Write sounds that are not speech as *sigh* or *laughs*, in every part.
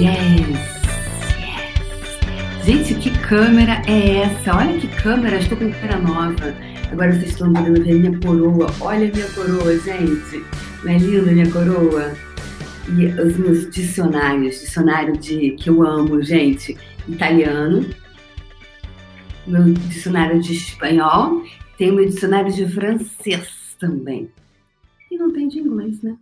Yes. Gente, que câmera é essa? Olha que câmera, estou com câmera nova. Agora vocês estão podendo ver minha coroa. Olha minha coroa, gente. Não é linda minha coroa? E os meus dicionários, dicionário de que eu amo, gente, italiano, meu dicionário de espanhol, tem meu dicionário de francês também. E não tem de inglês, né?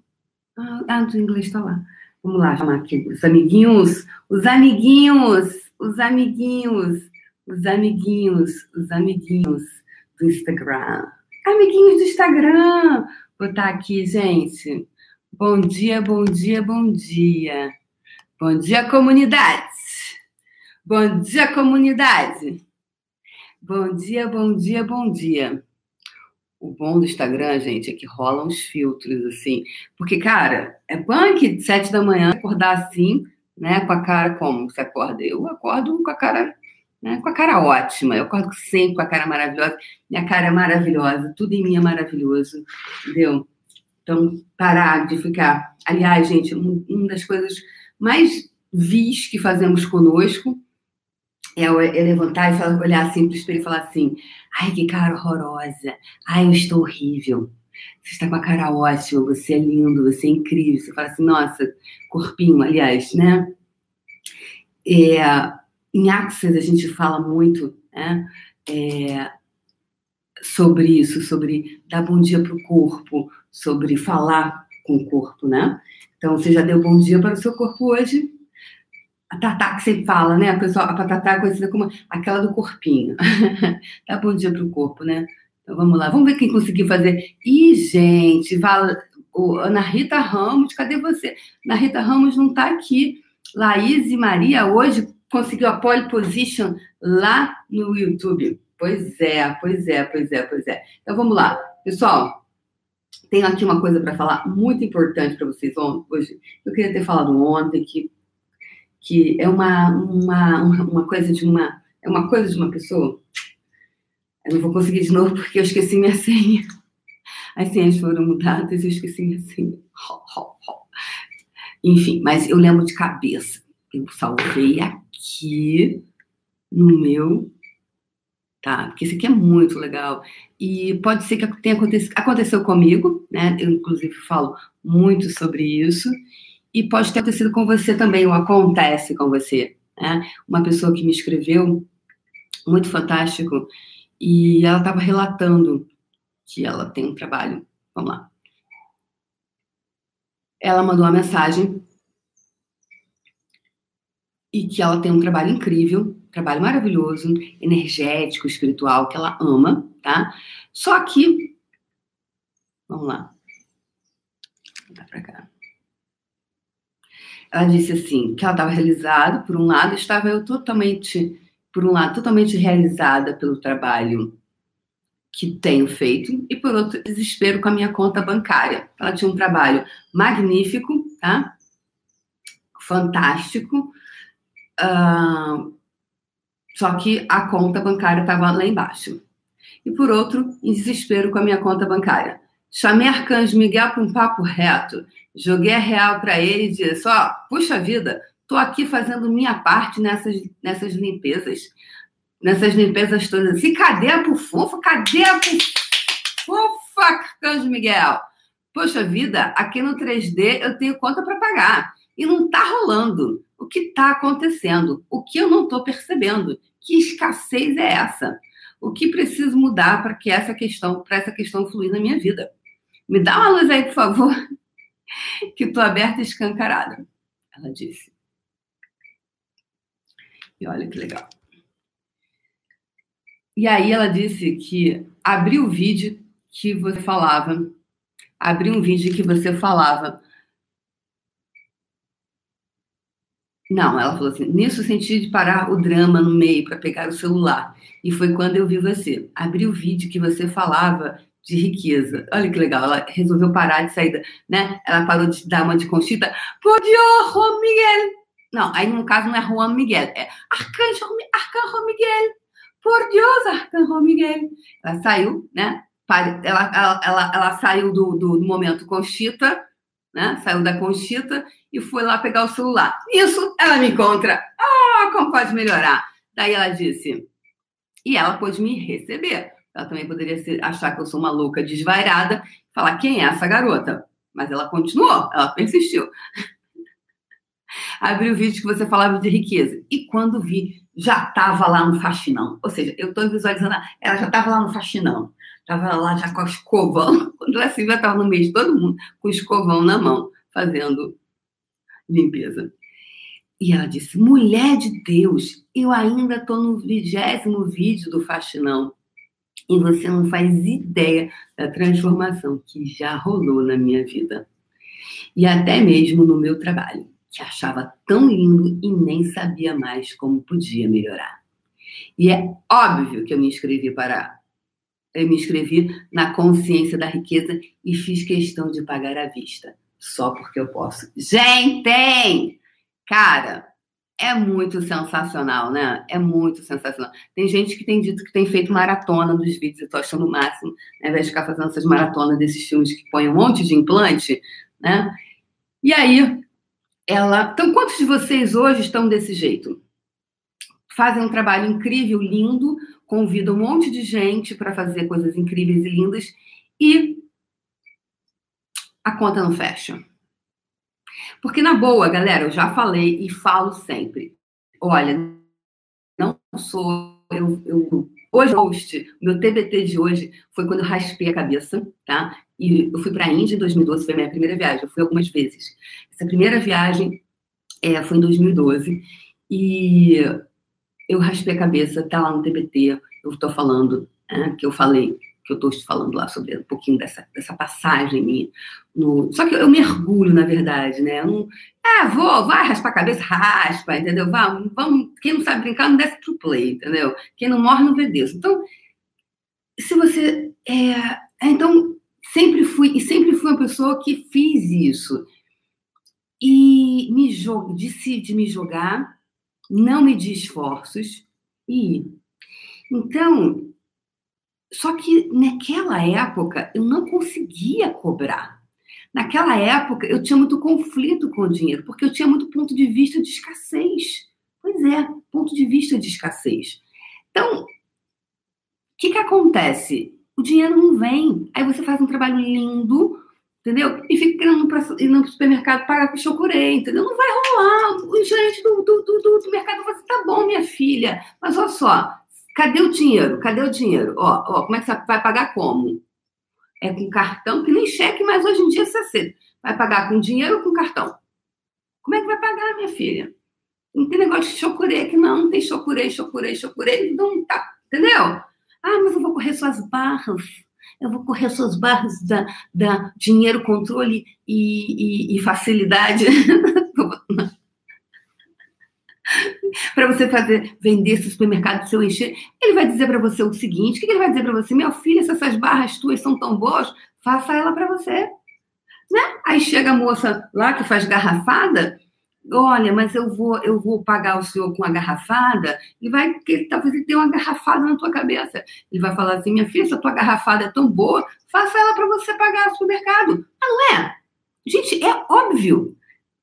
Ah, ah do inglês está lá. Vamos lá chamar aqui os amiguinhos, os amiguinhos, os amiguinhos, os amiguinhos, os amiguinhos do Instagram. Amiguinhos do Instagram. Vou botar aqui, gente. Bom dia, bom dia, bom dia. Bom dia, comunidade. Bom dia, comunidade. Bom dia, bom dia, bom dia. O bom do Instagram, gente, é que rolam uns filtros, assim. Porque, cara, é punk sete da manhã acordar assim, né? Com a cara como você acorda? Eu acordo com a cara, né? Com a cara ótima. Eu acordo sempre com a cara maravilhosa. Minha cara é maravilhosa, tudo em mim é maravilhoso, entendeu? Então, parar de ficar. Aliás, gente, uma das coisas mais vis que fazemos conosco é, levantar e falar, olhar assim para o espelho e falar assim: ai, que cara horrorosa, ai, eu estou horrível. Você está com a cara ótima, você é lindo, você é incrível. Você fala assim, nossa, corpinho, aliás, né? É, em Axis a gente fala muito né, é, sobre isso, sobre dar bom dia para o corpo, sobre falar com o corpo, né? Então, você já deu bom dia para o seu corpo hoje, a Tatá que sempre fala, né? A, pessoa, a Tatá é conhecida como aquela do corpinho. *laughs* Dá bom dia pro corpo, né? Então vamos lá, vamos ver quem conseguiu fazer. Ih, gente, fala, o, Ana Rita Ramos, cadê você? Ana Rita Ramos não tá aqui. Laís e Maria hoje conseguiu a pole position lá no YouTube. Pois é, pois é, pois é, pois é. Então vamos lá. Pessoal, tenho aqui uma coisa para falar muito importante para vocês hoje. Eu queria ter falado ontem que que é uma, uma, uma coisa de uma. É uma coisa de uma pessoa. Eu não vou conseguir de novo porque eu esqueci minha senha. As senhas foram mudadas e eu esqueci minha senha. Enfim, mas eu lembro de cabeça. Eu salvei aqui no meu. Tá? Porque isso aqui é muito legal. E pode ser que tenha acontecido, aconteceu comigo, né? Eu, inclusive, falo muito sobre isso e pode ter acontecido com você também, ou acontece com você. Né? Uma pessoa que me escreveu, muito fantástico, e ela estava relatando que ela tem um trabalho. Vamos lá. Ela mandou uma mensagem e que ela tem um trabalho incrível, trabalho maravilhoso, energético, espiritual, que ela ama, tá? Só que, vamos lá. Vou dar pra cá. Ela disse assim, que ela estava realizada, por um lado, estava eu totalmente, por um lado, totalmente realizada pelo trabalho que tenho feito, e por outro, desespero com a minha conta bancária. Ela tinha um trabalho magnífico, tá? Fantástico. Uh, só que a conta bancária estava lá embaixo. E por outro, em desespero com a minha conta bancária. Chamei Arcanjo Miguel para um papo reto. Joguei a real para ele e disse: Ó, puxa vida, tô aqui fazendo minha parte nessas, nessas limpezas, nessas limpezas todas. E cadê a pufufa? Cadê a pufufa, Arcanjo Miguel? Poxa vida, aqui no 3D eu tenho conta para pagar e não está rolando. O que está acontecendo? O que eu não estou percebendo? Que escassez é essa? O que preciso mudar para que essa questão, para essa questão fluir na minha vida? Me dá uma luz aí, por favor, *laughs* que estou aberta e escancarada. Ela disse. E olha que legal. E aí ela disse que abriu o vídeo que você falava, abriu um vídeo que você falava. Não, ela falou assim: nisso senti de parar o drama no meio para pegar o celular. E foi quando eu vi você. Abri o vídeo que você falava de riqueza. Olha que legal, ela resolveu parar de sair, né? Ela parou de dar uma de Conchita. Por Dios, Juan Miguel. Não, aí no caso não é Juan Miguel, é Arcanjo, Arcanjo Miguel. Por Deus, Arcanjo Miguel. Ela saiu, né? Ela, ela, ela, ela saiu do, do, do momento Conchita, né? Saiu da Conchita e foi lá pegar o celular. Isso, ela me encontra. Ah, como pode melhorar? Daí ela disse, e ela pôde me receber. Ela também poderia ser, achar que eu sou uma louca desvairada, falar quem é essa garota. Mas ela continuou, ela persistiu. Abri o vídeo que você falava de riqueza. E quando vi, já estava lá no faxinão. Ou seja, eu estou visualizando, ela já estava lá no faxinão. Estava lá já com o escovão. *laughs* Quando se viu, estava no meio de todo mundo, com o escovão na mão, fazendo limpeza. E ela disse: mulher de Deus, eu ainda estou no vigésimo vídeo do faxinão. E você não faz ideia da transformação que já rolou na minha vida. E até mesmo no meu trabalho, que achava tão lindo e nem sabia mais como podia melhorar. E é óbvio que eu me inscrevi para. Eu me inscrevi na consciência da riqueza e fiz questão de pagar à vista. Só porque eu posso. Gente! Cara, é muito sensacional, né? É muito sensacional. Tem gente que tem dito que tem feito maratona dos vídeos, eu tô achando o máximo, né? ao invés de ficar fazendo essas maratonas desses filmes que põem um monte de implante, né? E aí, ela. Então, quantos de vocês hoje estão desse jeito? Fazem um trabalho incrível, lindo, convidam um monte de gente para fazer coisas incríveis e lindas e a conta não fecha. Porque, na boa, galera, eu já falei e falo sempre. Olha, não sou. Eu, eu, hoje, host, meu TBT de hoje foi quando eu raspei a cabeça, tá? E eu fui para a Índia em 2012, foi a minha primeira viagem. Eu fui algumas vezes. Essa primeira viagem é, foi em 2012. E eu raspei a cabeça, tá lá no TBT. Eu estou falando, é, que eu falei que eu estou falando lá sobre um pouquinho dessa, dessa passagem minha. No... Só que eu mergulho, na verdade, né? Eu não... É, vou, vai raspar a cabeça, raspa, entendeu? Vamos, vamos... Quem não sabe brincar não desce pro play, entendeu? Quem não morre não vê Deus. Então, se você... É... Então, sempre fui, e sempre fui uma pessoa que fiz isso. E me jogo, decidi me jogar, não medir esforços e Então, só que naquela época eu não conseguia cobrar. Naquela época eu tinha muito conflito com o dinheiro, porque eu tinha muito ponto de vista de escassez. Pois é, ponto de vista de escassez. Então, o que, que acontece? O dinheiro não vem. Aí você faz um trabalho lindo, entendeu? E fica querendo ir no supermercado pagar com chocurê, entendeu? Não vai rolar. O gerente do, do, do, do mercado vai falar assim, tá bom, minha filha, mas olha só, Cadê o dinheiro? Cadê o dinheiro? Ó, ó, como é que você vai pagar como? É com cartão, que nem cheque, mas hoje em dia você aceita. Vai pagar com dinheiro ou com cartão? Como é que vai pagar, minha filha? Não tem negócio de chocurê que não, não tem chocurê, chocurê, chocurê, não tá, entendeu? Ah, mas eu vou correr suas barras. Eu vou correr suas barras da, da dinheiro, controle e, e, e facilidade. *laughs* para você fazer vender esse supermercado seu encher, ele vai dizer para você o seguinte: o que ele vai dizer para você? Meu filho, se essas barras tuas são tão boas, faça ela para você. Né? Aí chega a moça lá que faz garrafada, olha, mas eu vou, eu vou pagar o senhor com a garrafada, e vai que talvez ele tenha uma garrafada na tua cabeça. Ele vai falar assim: minha filha, se a tua garrafada é tão boa, faça ela para você pagar o supermercado. Não é? Gente, é óbvio.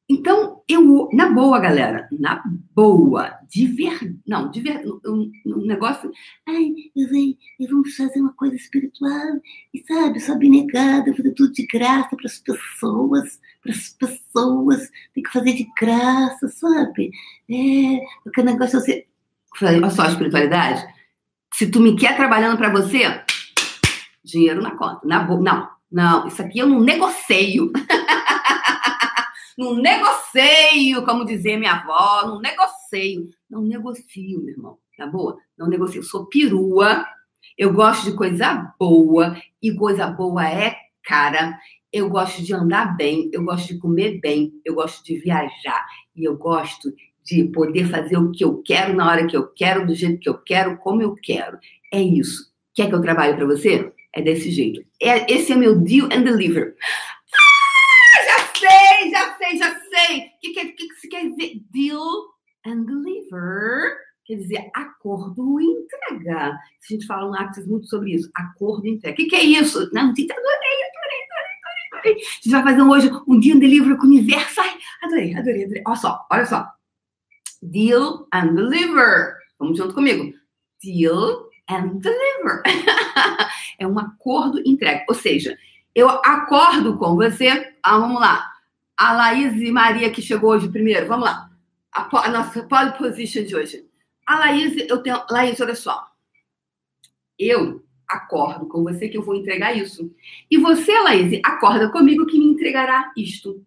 Então, eu, na boa, galera, na boa, de verdade, não, de verdade, um, um, negócio, ai, eu, eu, vamos fazer uma coisa espiritual, e sabe, sou abnegada, fazer tudo de graça para as pessoas, para as pessoas, tem que fazer de graça, sabe? É, porque o negócio é você. Olha só a espiritualidade. Se tu me quer trabalhando para você, dinheiro na conta, na boa. Não, não, isso aqui eu não negocio. *laughs* Não negocio, como dizia minha avó, não negocio. Não negocio, meu irmão. Tá boa? Não negocio. Eu sou perua, eu gosto de coisa boa, e coisa boa é cara. Eu gosto de andar bem, eu gosto de comer bem, eu gosto de viajar, e eu gosto de poder fazer o que eu quero na hora que eu quero, do jeito que eu quero, como eu quero. É isso. Quer que eu trabalhe para você? É desse jeito. É, esse é meu deal and deliver sei, já sei. O que, que, que, que quer dizer? Deal and deliver. Quer dizer, acordo e entrega. A gente fala um Axis muito sobre isso. Acordo e entrega. O que, que é isso? Não, adorei, adorei, adorei, adorei. A gente vai fazer hoje um dia de livro com o universo. Ai, Adorei, adorei, adorei. Olha só, olha só. Deal and deliver. Vamos junto comigo. Deal and deliver. *laughs* é um acordo entregue. Ou seja, eu acordo com você. Ah, vamos lá. A Laís e Maria que chegou hoje primeiro. Vamos lá. A, a nossa pole position de hoje. A Laís, eu tenho. Laís, olha só. Eu acordo com você que eu vou entregar isso. E você, Laís, acorda comigo que me entregará isto.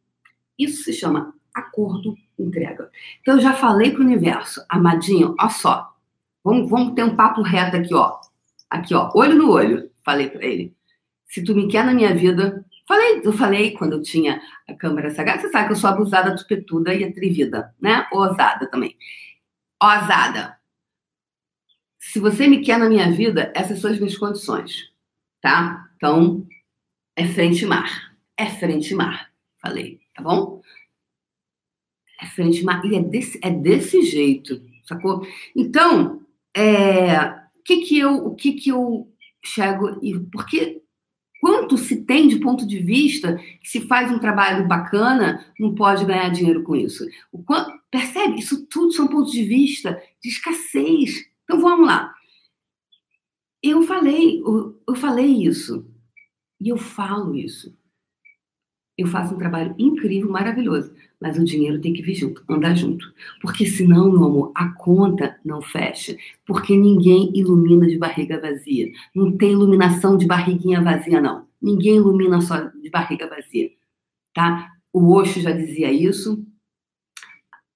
Isso se chama acordo entrega. Então, eu já falei para o universo, amadinho, ó só. Vamos, vamos ter um papo reto aqui, ó. Aqui, ó, olho no olho. Falei para ele. Se tu me quer na minha vida, falei, eu falei quando eu tinha a câmera sagrada, você sabe que eu sou abusada, tupetuda e atrevida, né? Ousada também. Ousada. Se você me quer na minha vida, essas são as minhas condições, tá? Então, é frente mar. É frente mar. Falei, tá bom? É frente mar. E é desse, é desse jeito, sacou? Então, é, que que eu, o que que eu chego e porque quanto se tem de ponto de vista que se faz um trabalho bacana, não pode ganhar dinheiro com isso. O quanto, percebe? Isso tudo são pontos de vista de escassez. Então vamos lá. Eu falei, eu, eu falei isso. E eu falo isso. Eu faço um trabalho incrível, maravilhoso. Mas o dinheiro tem que vir junto, andar junto. Porque senão, meu amor, a conta não fecha. Porque ninguém ilumina de barriga vazia. Não tem iluminação de barriguinha vazia, não. Ninguém ilumina só de barriga vazia. Tá? O Osho já dizia isso.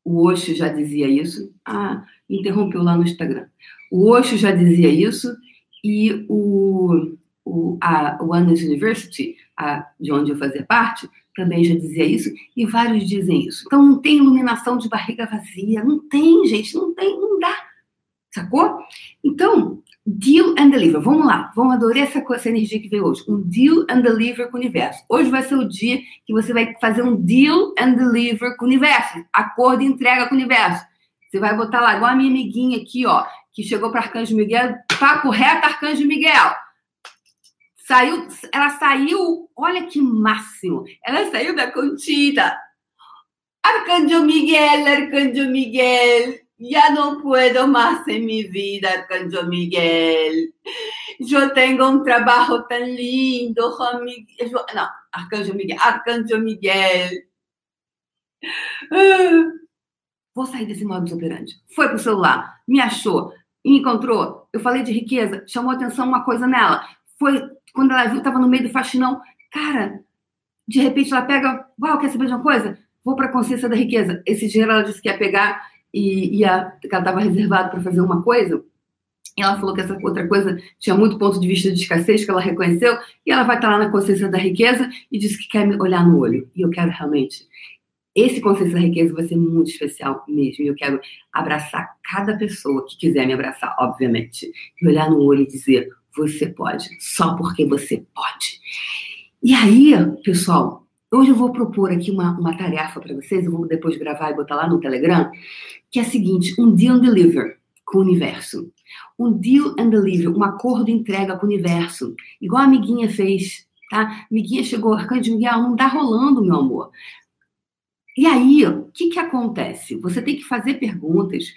O Osho já dizia isso. Ah, interrompeu lá no Instagram. O Osho já dizia isso e o, o, a Oneness University, a, de onde eu fazia parte, também já dizia isso, e vários dizem isso. Então não tem iluminação de barriga vazia, não tem, gente, não tem, não dá. Sacou? Então, deal and deliver. Vamos lá, vamos adorar essa, essa energia que veio hoje. Um deal and deliver com o universo. Hoje vai ser o dia que você vai fazer um deal and deliver com o universo. Acordo e entrega com o universo. Você vai botar lá, igual a minha amiguinha aqui, ó, que chegou para Arcanjo Miguel, papo reto, Arcanjo Miguel. Saiu, ela saiu, olha que máximo. Ela saiu da Conchita. Arcanjo Miguel, Arcanjo Miguel, ya no puedo más en mi vida, Arcanjo Miguel. Yo tengo un trabajo tan lindo, Juan Miguel. No, Arcanjo Miguel, Arcanjo Miguel. Ah, vou sair desse modo operandi. Foi pro celular, me achou, me encontrou. Eu falei de riqueza, chamou atenção uma coisa nela. Foi quando ela viu, estava no meio do faxinão. Cara, de repente ela pega, uau, quer saber de uma coisa? Vou para a consciência da riqueza. Esse dinheiro ela disse que ia pegar e ia, que ela estava reservado para fazer uma coisa. E ela falou que essa outra coisa tinha muito ponto de vista de escassez que ela reconheceu, e ela vai estar lá na consciência da riqueza e disse que quer me olhar no olho. E eu quero realmente. Esse consciência da riqueza vai ser muito especial mesmo. E eu quero abraçar cada pessoa que quiser me abraçar, obviamente. E olhar no olho e dizer: você pode, só porque você pode. E aí, pessoal, hoje eu vou propor aqui uma, uma tarefa para vocês, eu vou depois gravar e botar lá no Telegram, que é a seguinte: um deal and deliver com o universo. Um deal and deliver, um acordo entrega com o universo. Igual a amiguinha fez, tá? Amiguinha chegou, Arcanjo Miguel, não tá rolando, meu amor. E aí, o que que acontece? Você tem que fazer perguntas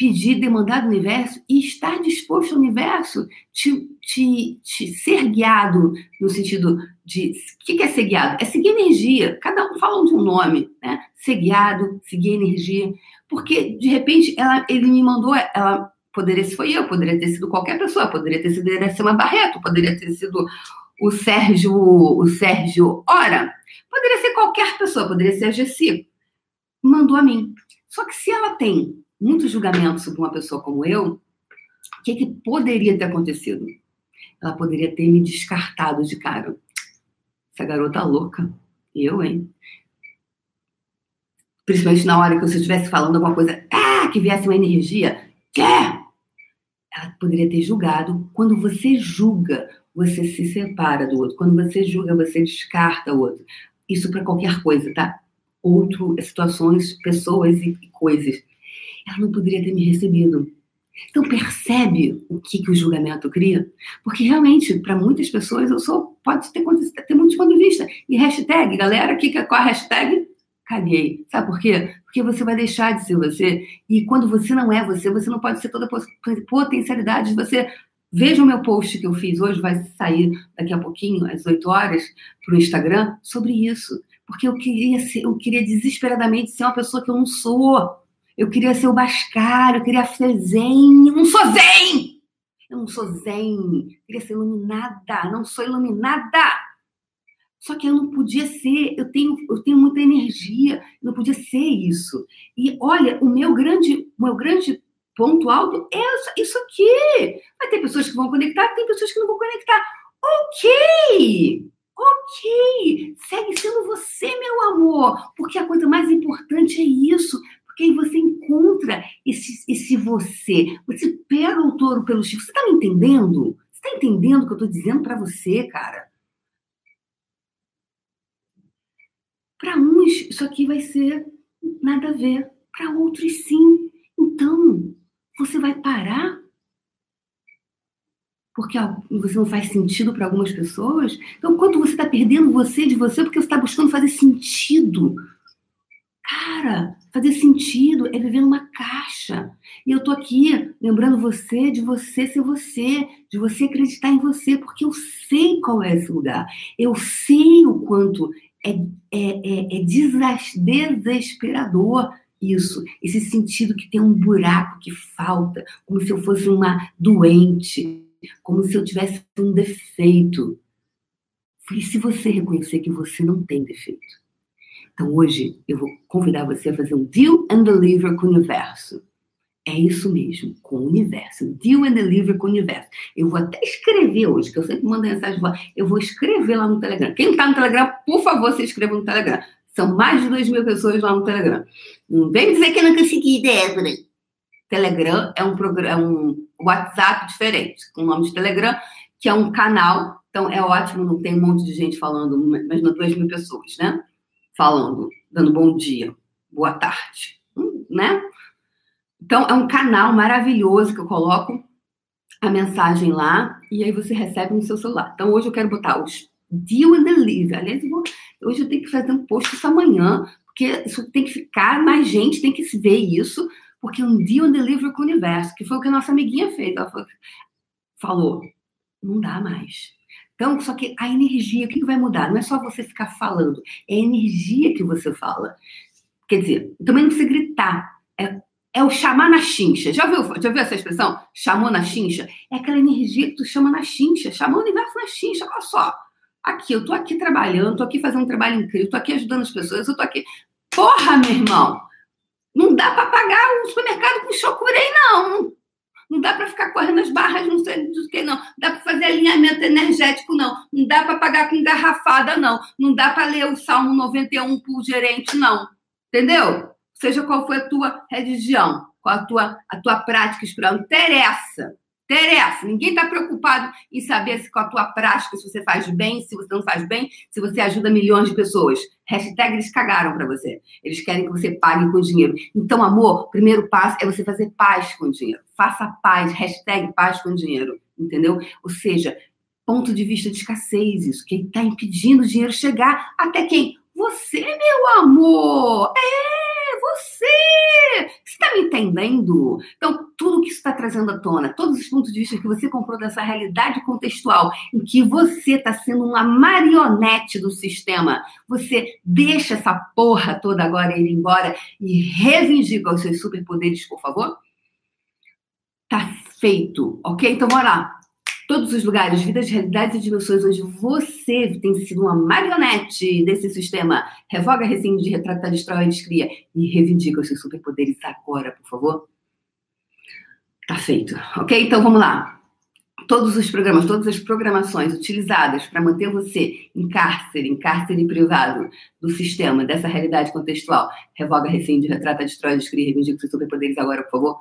pedir, demandar do universo e estar disposto ao universo te, te, te ser guiado no sentido de. O que é ser guiado? É seguir energia. Cada um fala um nome, né? Ser guiado, seguir energia. Porque, de repente, ela, ele me mandou, ela poderia ser foi eu, poderia ter sido qualquer pessoa, poderia ter sido uma Barreto, poderia ter sido o Sérgio, o Sérgio Ora, poderia ser qualquer pessoa, poderia ser a Gessi. Mandou a mim. Só que se ela tem muito julgamento sobre uma pessoa como eu, o que, que poderia ter acontecido? Ela poderia ter me descartado de cara. Essa garota louca. Eu, hein? Principalmente na hora que você estivesse falando alguma coisa, ah, que viesse uma energia, quer? Ela poderia ter julgado. Quando você julga, você se separa do outro. Quando você julga, você descarta o outro. Isso para qualquer coisa, tá? Outro, situações, pessoas e coisas ela não poderia ter me recebido. Então percebe o que, que o julgamento cria? Porque realmente, para muitas pessoas, eu sou, pode ter, ter muitos pontos de vista. E hashtag, galera, que, qual é a hashtag? caguei. Sabe por quê? Porque você vai deixar de ser você. E quando você não é você, você não pode ser toda a potencialidade de você. Veja o meu post que eu fiz hoje, vai sair daqui a pouquinho, às 8 horas, para o Instagram, sobre isso. Porque eu queria ser, eu queria desesperadamente ser uma pessoa que eu não sou. Eu queria ser o Bascar, eu queria ser zen. Eu não sou zen! Eu não sou zen. Eu queria ser iluminada. Não sou iluminada. Só que eu não podia ser, eu tenho, eu tenho muita energia, não podia ser isso. E olha, o meu grande, o meu grande ponto alto é isso aqui. Vai ter pessoas que vão conectar, tem pessoas que não vão conectar. Ok! Ok! Segue sendo você, meu amor, porque a coisa mais importante é isso. Porque aí você encontra esse, esse você. Você pega o touro pelo chifre. Você tá me entendendo? Você tá entendendo o que eu tô dizendo para você, cara? Para uns, isso aqui vai ser nada a ver. Para outros, sim. Então, você vai parar porque você não faz sentido para algumas pessoas. Então, quanto você está perdendo você de você porque você está buscando fazer sentido. Cara, fazer sentido é viver numa caixa. E eu tô aqui lembrando você de você ser você, de você acreditar em você, porque eu sei qual é esse lugar. Eu sei o quanto é, é, é, é desesperador isso, esse sentido que tem um buraco que falta, como se eu fosse uma doente, como se eu tivesse um defeito. E se você reconhecer que você não tem defeito? Então hoje eu vou convidar você a fazer um deal and deliver com o universo. É isso mesmo, com o universo. Deal and deliver com o universo. Eu vou até escrever hoje, que eu sempre mando mensagem, eu vou escrever lá no Telegram. Quem está no Telegram, por favor, se inscreva no Telegram. São mais de 2 mil pessoas lá no Telegram. Não vem dizer que eu não consegui, Débora. Telegram é um programa, é um WhatsApp diferente, com o nome de Telegram, que é um canal. Então é ótimo, não tem um monte de gente falando, mas não 2 mil pessoas, né? Falando, dando bom dia, boa tarde, hum, né? Então, é um canal maravilhoso que eu coloco a mensagem lá e aí você recebe no seu celular. Então, hoje eu quero botar os deal and deliver. Aliás, eu vou, hoje eu tenho que fazer um post isso amanhã, porque isso tem que ficar, mais gente tem que se ver isso, porque um deal and deliver com o universo, que foi o que a nossa amiguinha fez. Ela falou, não dá mais. Então, só que a energia, o que vai mudar? Não é só você ficar falando, é a energia que você fala. Quer dizer, também não precisa gritar. É é o chamar na chincha. Já viu, já viu essa expressão? Chamou na chincha? É aquela energia que tu chama na chincha, chamou o universo na chincha. Olha só. Aqui, eu tô aqui trabalhando, tô aqui fazendo um trabalho incrível, tô aqui ajudando as pessoas, eu tô aqui. Porra, meu irmão! Não dá para pagar o supermercado com chocurei, não. Não dá para ficar correndo as barras, não sei do que, não. Não dá para fazer alinhamento energético, não. Não dá para pagar com garrafada, não. Não dá para ler o Salmo 91 por gerente, não. Entendeu? seja qual for a tua religião, qual a tua, a tua prática espiritual, interessa. Interessa. Ninguém está preocupado em saber se com a tua prática, se você faz bem, se você não faz bem, se você ajuda milhões de pessoas. Hashtag eles cagaram para você. Eles querem que você pague com dinheiro. Então, amor, primeiro passo é você fazer paz com dinheiro. Faça paz. Hashtag paz com dinheiro. Entendeu? Ou seja, ponto de vista de escassez, isso. Quem está impedindo o dinheiro chegar até quem? Você, meu amor! É, você! Você está me entendendo? Então, tudo que isso está trazendo à tona, todos os pontos de vista que você comprou dessa realidade contextual, em que você está sendo uma marionete do sistema, você deixa essa porra toda agora ir embora e reivindica os seus superpoderes, por favor? Tá feito, ok? Então, bora lá todos os lugares, vidas, realidades e dimensões onde você tem sido uma marionete desse sistema. Revoga, rescinde, retrata, destrói, descria e reivindica os seus superpoderes agora, por favor. Tá feito, ok? Então vamos lá. Todos os programas, todas as programações utilizadas para manter você em cárcere, em cárcere privado do sistema, dessa realidade contextual. Revoga, rescinde, retrata, destrói, descria e reivindica os seus superpoderes agora, por favor.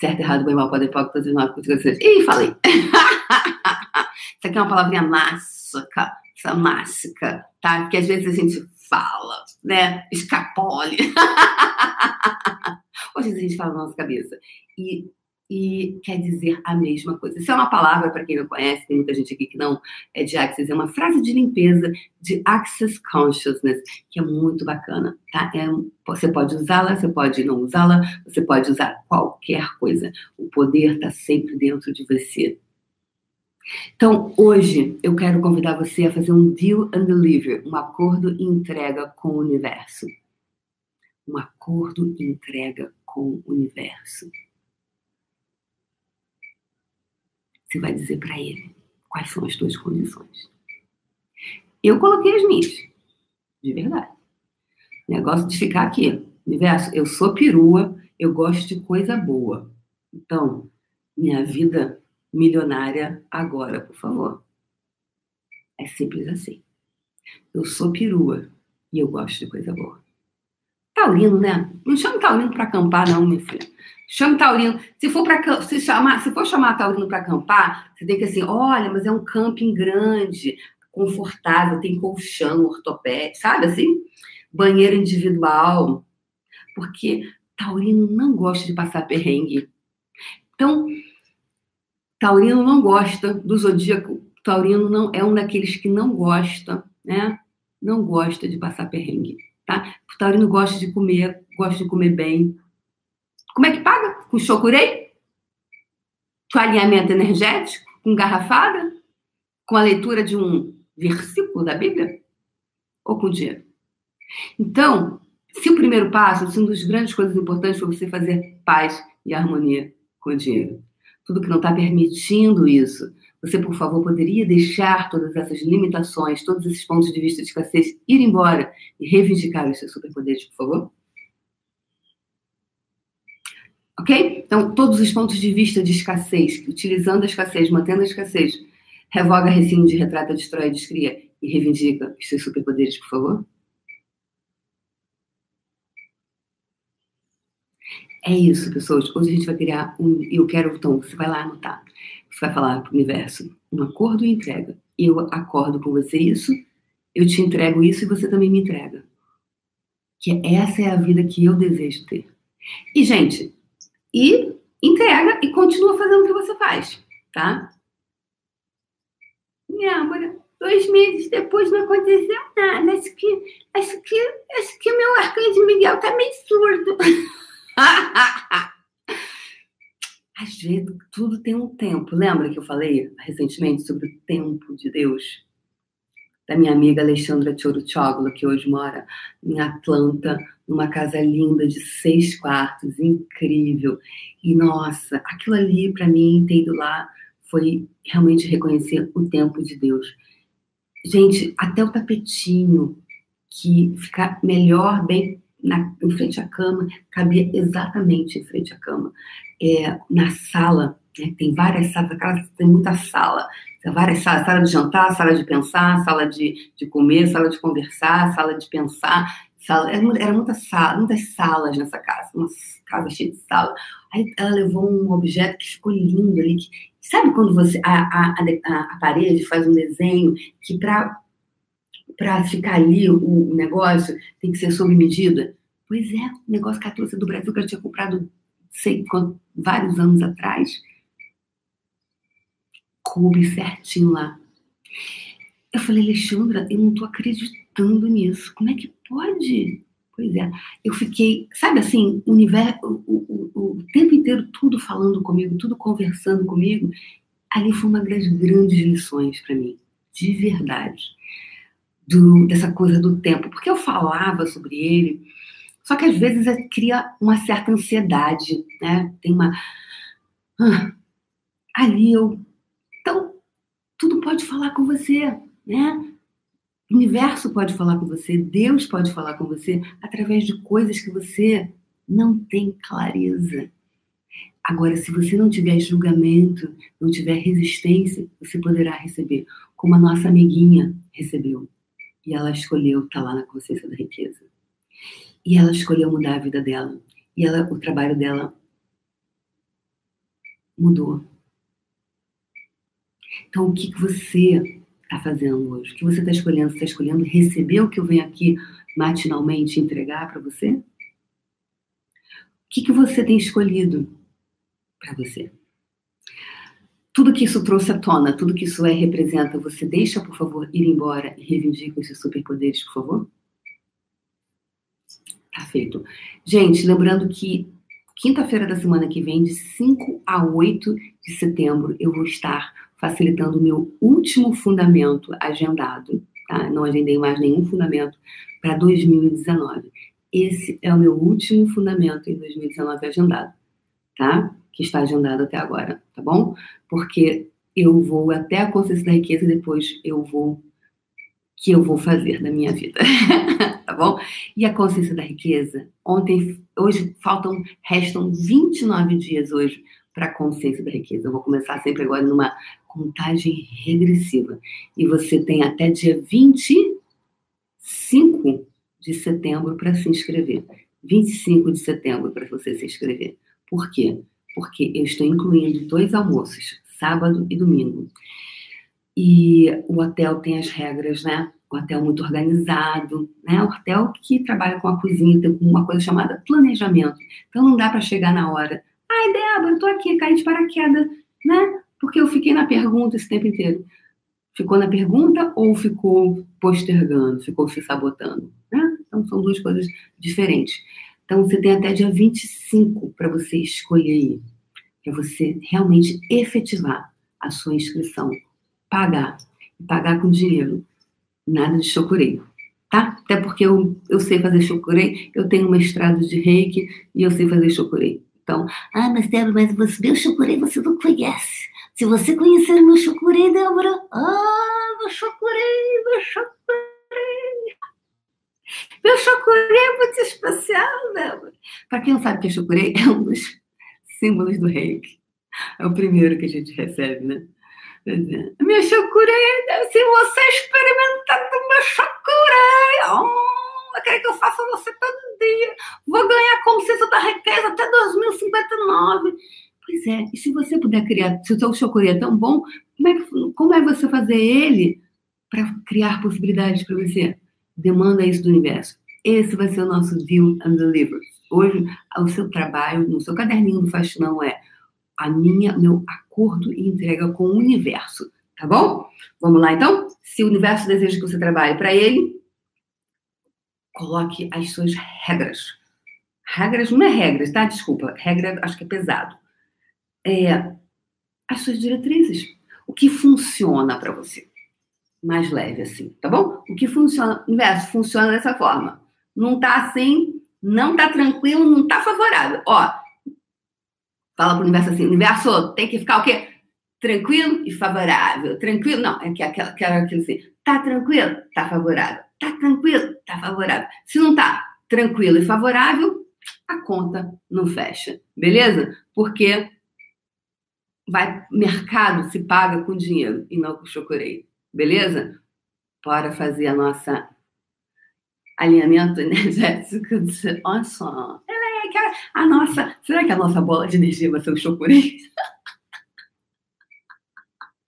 Certo, errado, bem, mal, pode, pode, fazer nove, Ih, falei. *laughs* Isso aqui é uma palavrinha mássica, essa mássica, tá? Porque às vezes a gente fala, né? Escapole. *laughs* Hoje a gente fala na nossa cabeça. E e quer dizer a mesma coisa. Isso é uma palavra, para quem não conhece, tem muita gente aqui que não é de Access, é uma frase de limpeza de Access Consciousness, que é muito bacana, tá? É, você pode usá-la, você pode não usá-la, você pode usar qualquer coisa. O poder está sempre dentro de você. Então, hoje, eu quero convidar você a fazer um deal and deliver, um acordo e entrega com o universo. Um acordo e entrega com o universo. Você vai dizer para ele quais são as suas condições. Eu coloquei as minhas, de verdade. Negócio de ficar aqui. Universo, eu sou perua, eu gosto de coisa boa. Então, minha vida milionária agora, por favor. É simples assim. Eu sou perua e eu gosto de coisa boa. Taurino, né? Não chama Taurino para acampar, não, meu filho. Chama Taurino. Se for para se chamar, se for chamar Taurino para acampar, você tem que assim, olha, mas é um camping grande, confortável, tem colchão ortopédico, sabe assim? Banheiro individual. Porque Taurino não gosta de passar perrengue. Então, Taurino não gosta do zodíaco. Taurino não é um daqueles que não gosta, né? Não gosta de passar perrengue, tá? O taurino gosta de comer, gosta de comer bem. Como é que paga? Com chocurei? Com alinhamento energético? Com garrafada? Com a leitura de um versículo da Bíblia? Ou com dinheiro? Então, se o primeiro passo, se uma das grandes coisas importantes foi você fazer paz e harmonia com o dinheiro, tudo que não está permitindo isso, você, por favor, poderia deixar todas essas limitações, todos esses pontos de vista de escassez ir embora e reivindicar os seus superpoderes, por favor? Ok? Então, todos os pontos de vista de escassez, utilizando a escassez, mantendo a escassez, revoga, rescinde, retrata, destrói, descria e reivindica os seus superpoderes, por favor? É isso, pessoas. Hoje a gente vai criar um. Eu quero, então, você vai lá anotar. Vai falar para o universo: um acordo e entrega. Eu acordo com você isso, eu te entrego isso e você também me entrega. Que essa é a vida que eu desejo ter. E, gente, e entrega e continua fazendo o que você faz, tá? Minha amor, dois meses depois não aconteceu nada. Acho que, acho que, acho que meu arcanjo Miguel tá meio surdo. *laughs* Às vezes, tudo tem um tempo. Lembra que eu falei recentemente sobre o tempo de Deus? Da minha amiga Alexandra Choruchoglu, que hoje mora em Atlanta, numa casa linda de seis quartos, incrível. E, nossa, aquilo ali, para mim, ter ido lá, foi realmente reconhecer o tempo de Deus. Gente, até o tapetinho, que fica melhor, bem na, em frente à cama, cabia exatamente em frente à cama. É, na sala, né, tem várias salas, casa tem muita sala, tem várias salas, sala de jantar, sala de pensar, sala de, de comer, sala de conversar, sala de pensar, sala, era, era muita sala, muitas salas nessa casa, uma casa cheia de sala. Aí ela levou um objeto que ficou lindo ali, que, sabe quando você, a, a, a, a parede faz um desenho que para para ficar ali o, negócio tem que ser sob medida? Pois é, o negócio que a trouxe do Brasil que eu tinha comprado sei quanto, vários anos atrás, coube certinho lá. Eu falei, Alexandra, eu não tô acreditando nisso. Como é que pode? Pois é. Eu fiquei, sabe assim, o, universo, o, o, o, tempo inteiro tudo falando comigo, tudo conversando comigo. Ali foi uma das grandes lições para mim, de verdade, do, dessa coisa do tempo. Porque eu falava sobre ele, só que às vezes é, cria uma certa ansiedade, né? Tem uma. Ah, ali eu. Então, tudo pode falar com você, né? O universo pode falar com você, Deus pode falar com você através de coisas que você não tem clareza. Agora, se você não tiver julgamento, não tiver resistência, você poderá receber, como a nossa amiguinha recebeu. E ela escolheu estar lá na consciência da riqueza. E ela escolheu mudar a vida dela. E ela, o trabalho dela mudou. Então, o que, que você está fazendo hoje? O que você está escolhendo? Você está escolhendo receber o que eu venho aqui matinalmente entregar para você? O que, que você tem escolhido para você. Tudo que isso trouxe à tona, tudo que isso é representa, você deixa, por favor, ir embora e reivindica os seus superpoderes, por favor? Tá feito. Gente, lembrando que quinta-feira da semana que vem, de 5 a 8 de setembro, eu vou estar facilitando o meu último fundamento agendado. Tá? Não agendei mais nenhum fundamento para 2019. Esse é o meu último fundamento em 2019 agendado, tá? Que está agendado até agora, tá bom? Porque eu vou até a consciência da riqueza e depois eu vou que eu vou fazer na minha vida, *laughs* tá bom? E a consciência da riqueza, ontem, hoje faltam, restam 29 dias hoje para a consciência da riqueza. Eu vou começar sempre agora numa contagem regressiva. E você tem até dia 25 de setembro para se inscrever. 25 de setembro para você se inscrever. Por quê? Porque eu estou incluindo dois almoços, sábado e domingo. E o hotel tem as regras, né? O hotel muito organizado, né? O hotel que trabalha com a cozinha, tem uma coisa chamada planejamento. Então não dá para chegar na hora. Ai, Débora, eu tô aqui, caí de paraquedas, né? Porque eu fiquei na pergunta esse tempo inteiro. Ficou na pergunta ou ficou postergando, ficou se sabotando? Né? Então, são duas coisas diferentes. Então, você tem até dia 25 para você escolher aí, para você realmente efetivar a sua inscrição, pagar, e pagar com dinheiro, nada de chocureio, tá? Até porque eu, eu sei fazer chocureio, eu tenho mestrado de reiki e eu sei fazer chocureio. Então, ah, mas Débora, mas você, meu chocureio você não conhece. Se você conhecer meu chocurei, Débora, ah, meu chocurei, meu chocurei. Meu chocurei é muito especial, Débora. Para quem não sabe que chocurei, é um dos símbolos do reiki. É o primeiro que a gente recebe, né? Meu chocurei, se você experimentar do meu chocurei, oh, eu quero que eu faça você todo dia. Vou ganhar consciência da riqueza até 2059. Pois é, e se você puder criar, se o seu chocolate é tão bom, como é, como é você fazer ele para criar possibilidades para você? Demanda isso do universo. Esse vai ser o nosso Deal and Deliver. Hoje, o seu trabalho, no seu caderninho do faxinão é a minha, meu acordo e entrega com o universo. Tá bom? Vamos lá então? Se o universo deseja que você trabalhe para ele, coloque as suas regras. Regras não é regras, tá? Desculpa. Regra acho que é pesado é, as suas diretrizes. O que funciona para você? Mais leve assim, tá bom? O que funciona, inverso, funciona dessa forma. Não tá assim, não tá tranquilo, não tá favorável. Ó, fala pro universo assim, universo tem que ficar o quê? Tranquilo e favorável. Tranquilo, não, é que aquela, aquilo assim, tá tranquilo, tá favorável. Tá tranquilo, tá favorável. Se não tá tranquilo e favorável, a conta não fecha, beleza? Porque vai mercado se paga com dinheiro e não com chocorei. Beleza? Para fazer a nossa alinhamento *laughs* energético. Olha só. É a nossa. Será que a nossa bola de energia vai ser o chocorei?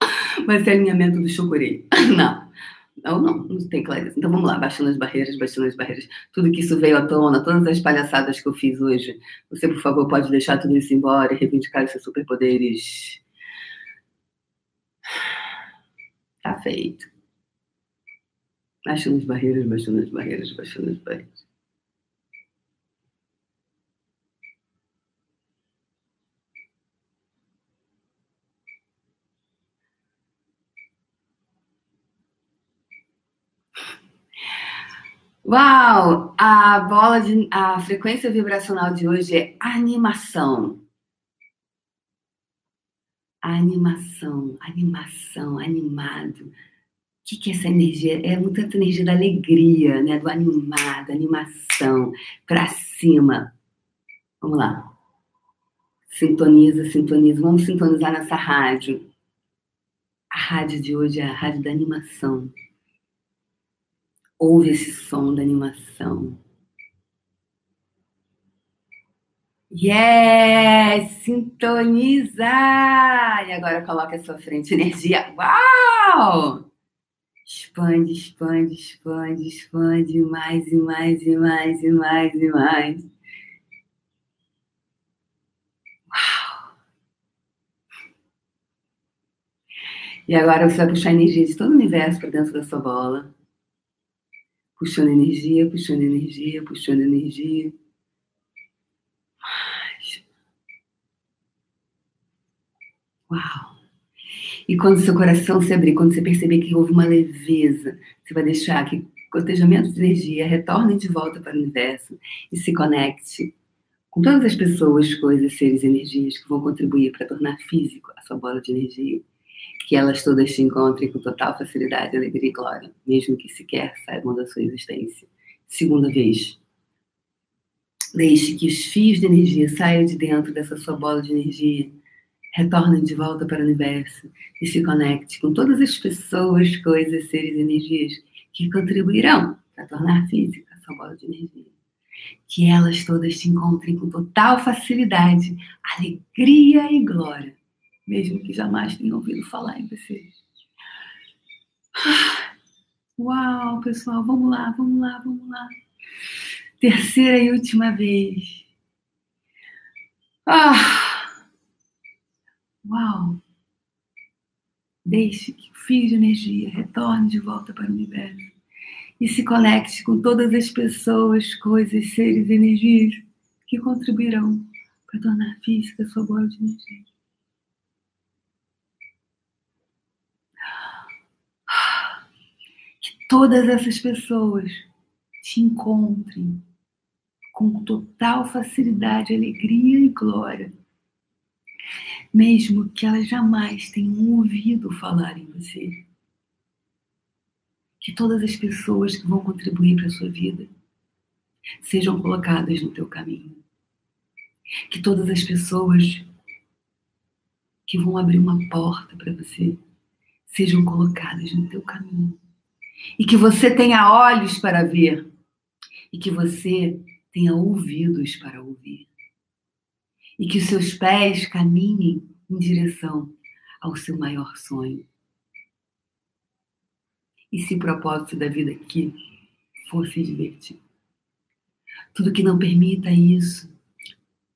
*laughs* vai ser alinhamento do chocorei. *laughs* Não. Não, não, não tem clareza. Então vamos lá, baixando as barreiras, baixando as barreiras. Tudo que isso veio à tona, todas as palhaçadas que eu fiz hoje. Você, por favor, pode deixar tudo isso embora e reivindicar os seus superpoderes. Tá feito. Baixando as barreiras, baixando as barreiras, baixando as barreiras. Uau! A bola de. A frequência vibracional de hoje é animação. Animação, animação, animado. O que, que é essa energia? É muita energia da alegria, né? Do animado, animação, para cima. Vamos lá. Sintoniza, sintoniza. Vamos sintonizar nessa rádio. A rádio de hoje é a rádio da animação. Ouve esse som da animação. Yes! Sintonizar! E agora coloca a sua frente energia. Uau! Expande, expande, expande, expande mais e mais e mais e mais e mais. Uau! E agora você vai puxar energia de todo o universo para dentro da sua bola. Puxando energia, puxando energia, puxando energia Uau! E quando seu coração se abrir, quando você perceber que houve uma leveza, você vai deixar que cotejamento de energia retorne de volta para o universo e se conecte com todas as pessoas, coisas, seres, energias que vão contribuir para tornar físico a sua bola de energia. Que elas todas se encontrem com total facilidade, alegria e glória, mesmo que sequer saibam da sua existência. Segunda vez. Deixe que os fios de energia saiam de dentro dessa sua bola de energia retorne de volta para o universo e se conecte com todas as pessoas, coisas, seres e energias que contribuirão para tornar física a sua bola de energia. Que elas todas se encontrem com total facilidade, alegria e glória, mesmo que jamais tenham ouvido falar em vocês. Uau, pessoal, vamos lá, vamos lá, vamos lá. Terceira e última vez. Ah! Uau! Deixe que o fio de energia retorne de volta para o universo e se conecte com todas as pessoas, coisas, seres, energias que contribuirão para tornar física a sua bola de energia. Que todas essas pessoas te encontrem com total facilidade, alegria e glória mesmo que elas jamais tenham ouvido falar em você. Que todas as pessoas que vão contribuir para a sua vida sejam colocadas no teu caminho. Que todas as pessoas que vão abrir uma porta para você sejam colocadas no teu caminho. E que você tenha olhos para ver e que você tenha ouvidos para ouvir e que os seus pés caminhem em direção ao seu maior sonho. E se o propósito da vida aqui for se divertir? Tudo que não permita isso,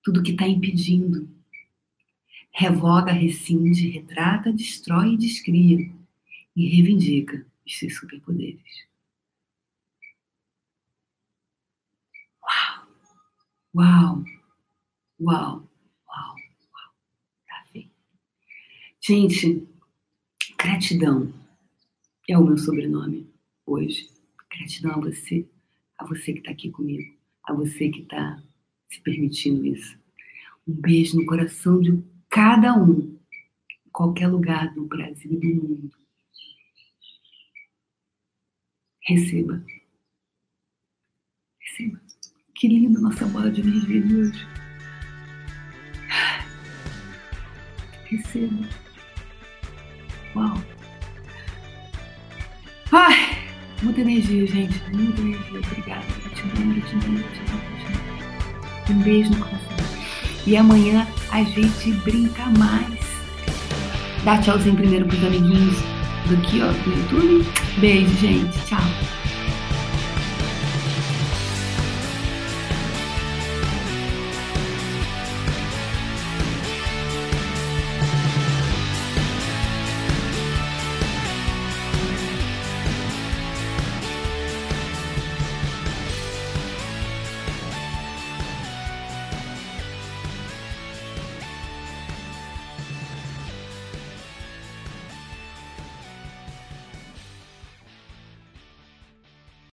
tudo que está impedindo, revoga, rescinde, retrata, destrói e descria e reivindica os seus superpoderes. Uau! Uau! Uau! Gente, gratidão é o meu sobrenome hoje. Gratidão a você, a você que está aqui comigo, a você que está se permitindo isso. Um beijo no coração de cada um, em qualquer lugar do Brasil e do mundo. Receba. Receba. Que lindo nossa bola de energia de hoje. Receba. Uau! Ai, muita energia, gente. Muita energia. Obrigada. Gratidão, gratidão, gratidão. Um beijo no coração. E amanhã a gente brinca mais. Dá tchauzinho primeiro pros amiguinhos do aqui, ó, do YouTube. Beijo, gente. Tchau.